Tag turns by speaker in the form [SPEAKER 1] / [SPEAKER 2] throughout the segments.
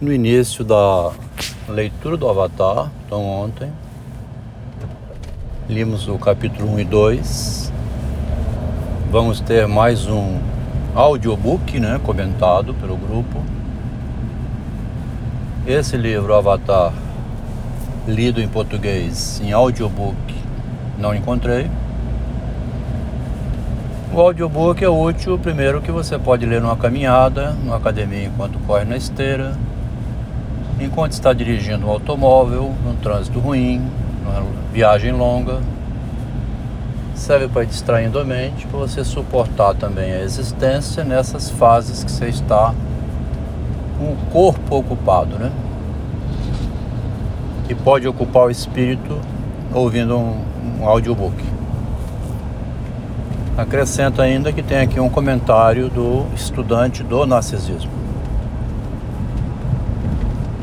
[SPEAKER 1] no início da leitura do Avatar, então ontem, limos o capítulo 1 e 2. Vamos ter mais um audiobook, né, comentado pelo grupo. Esse livro, Avatar, lido em português, em audiobook, não encontrei. O audiobook é útil, primeiro que você pode ler numa caminhada, numa academia enquanto corre na esteira, enquanto está dirigindo um automóvel, num trânsito ruim, numa viagem longa. Serve para distraindo a mente, para você suportar também a existência nessas fases que você está com o corpo ocupado, né? E pode ocupar o espírito ouvindo um, um audiobook. Acrescento ainda que tem aqui um comentário do estudante do narcisismo.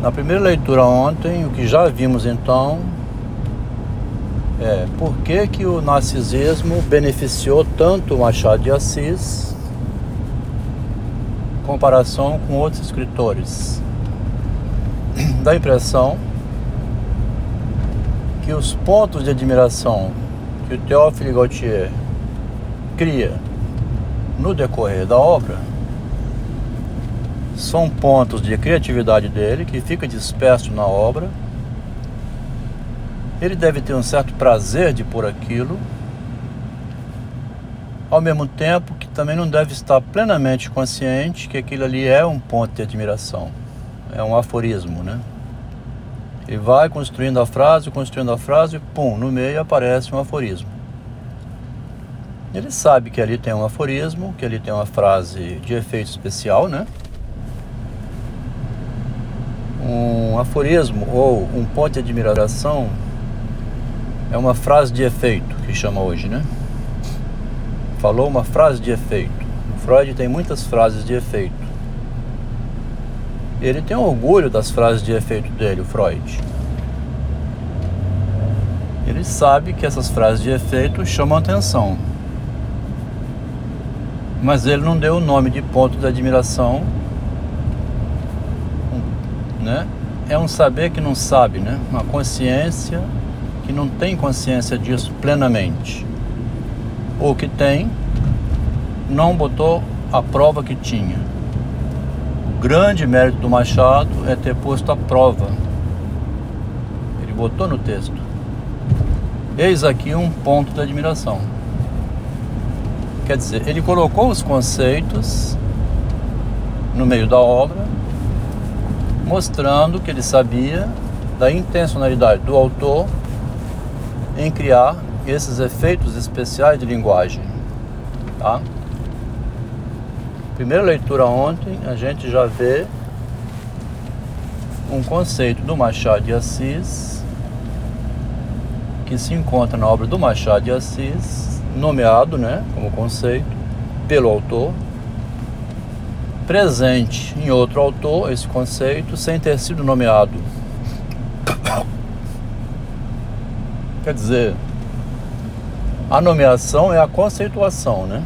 [SPEAKER 1] Na primeira leitura ontem, o que já vimos então é por que, que o narcisismo beneficiou tanto o Machado de Assis em comparação com outros escritores. Dá a impressão que os pontos de admiração que o Théophile Gautier cria no decorrer da obra são pontos de criatividade dele que fica disperso na obra. Ele deve ter um certo prazer de pôr aquilo, ao mesmo tempo que também não deve estar plenamente consciente que aquilo ali é um ponto de admiração, é um aforismo, né? Ele vai construindo a frase, construindo a frase, pum, no meio aparece um aforismo. Ele sabe que ali tem um aforismo, que ali tem uma frase de efeito especial, né? Um aforismo ou um ponto de admiração é uma frase de efeito que chama hoje, né? Falou uma frase de efeito. O Freud tem muitas frases de efeito. Ele tem orgulho das frases de efeito dele, o Freud. Ele sabe que essas frases de efeito chamam atenção. Mas ele não deu o nome de ponto de admiração né? É um saber que não sabe, né? Uma consciência que não tem consciência disso plenamente. Ou que tem, não botou a prova que tinha. O grande mérito do Machado é ter posto a prova. Ele botou no texto. Eis aqui um ponto de admiração. Quer dizer, ele colocou os conceitos no meio da obra mostrando que ele sabia da intencionalidade do autor em criar esses efeitos especiais de linguagem. Tá? Primeira leitura ontem, a gente já vê um conceito do Machado de Assis que se encontra na obra do Machado de Assis, nomeado, né, como conceito pelo autor presente em outro autor esse conceito sem ter sido nomeado. Quer dizer, a nomeação é a conceituação, né?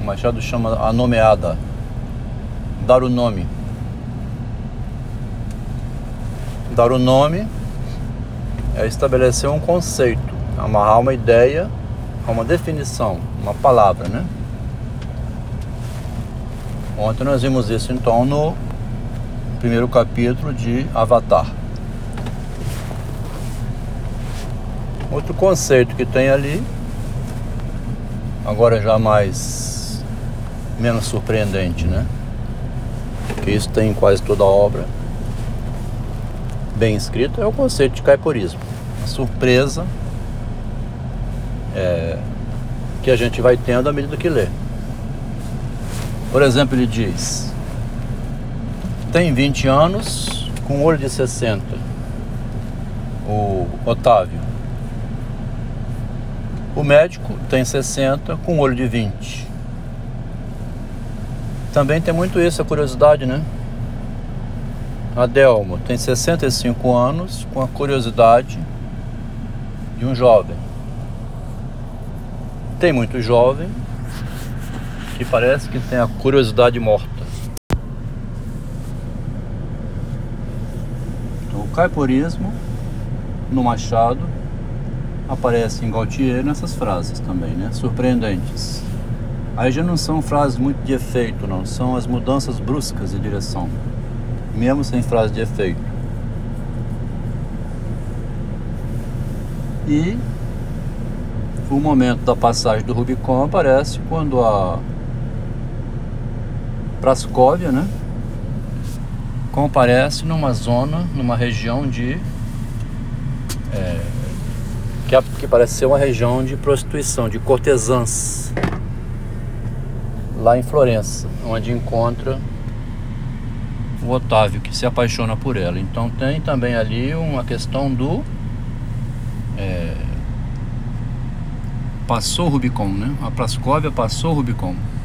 [SPEAKER 1] O Machado chama a nomeada, dar o nome. Dar o nome é estabelecer um conceito, amarrar uma ideia a uma definição, uma palavra, né? Ontem nós vimos isso então no primeiro capítulo de Avatar. Outro conceito que tem ali, agora já mais menos surpreendente, né? Que isso tem em quase toda a obra bem escrito, é o conceito de caiporismo. A surpresa é, que a gente vai tendo à medida que lê. Por exemplo, ele diz: tem 20 anos com olho de 60. O Otávio. O médico tem 60 com olho de 20. Também tem muito isso, a curiosidade, né? A Delmo tem 65 anos com a curiosidade de um jovem. Tem muito jovem parece que tem a curiosidade morta. caiporismo no Machado aparece em Gautier nessas frases também, né? Surpreendentes. Aí já não são frases muito de efeito, não. São as mudanças bruscas de direção. Mesmo sem frase de efeito. E o momento da passagem do Rubicon aparece quando a Prascóvia, né? Comparece numa zona, numa região de. É, que, que parece ser uma região de prostituição, de cortesãs. Lá em Florença, onde encontra o Otávio, que se apaixona por ela. Então tem também ali uma questão do. É, passou Rubicon, né? A Prascóvia passou Rubicon.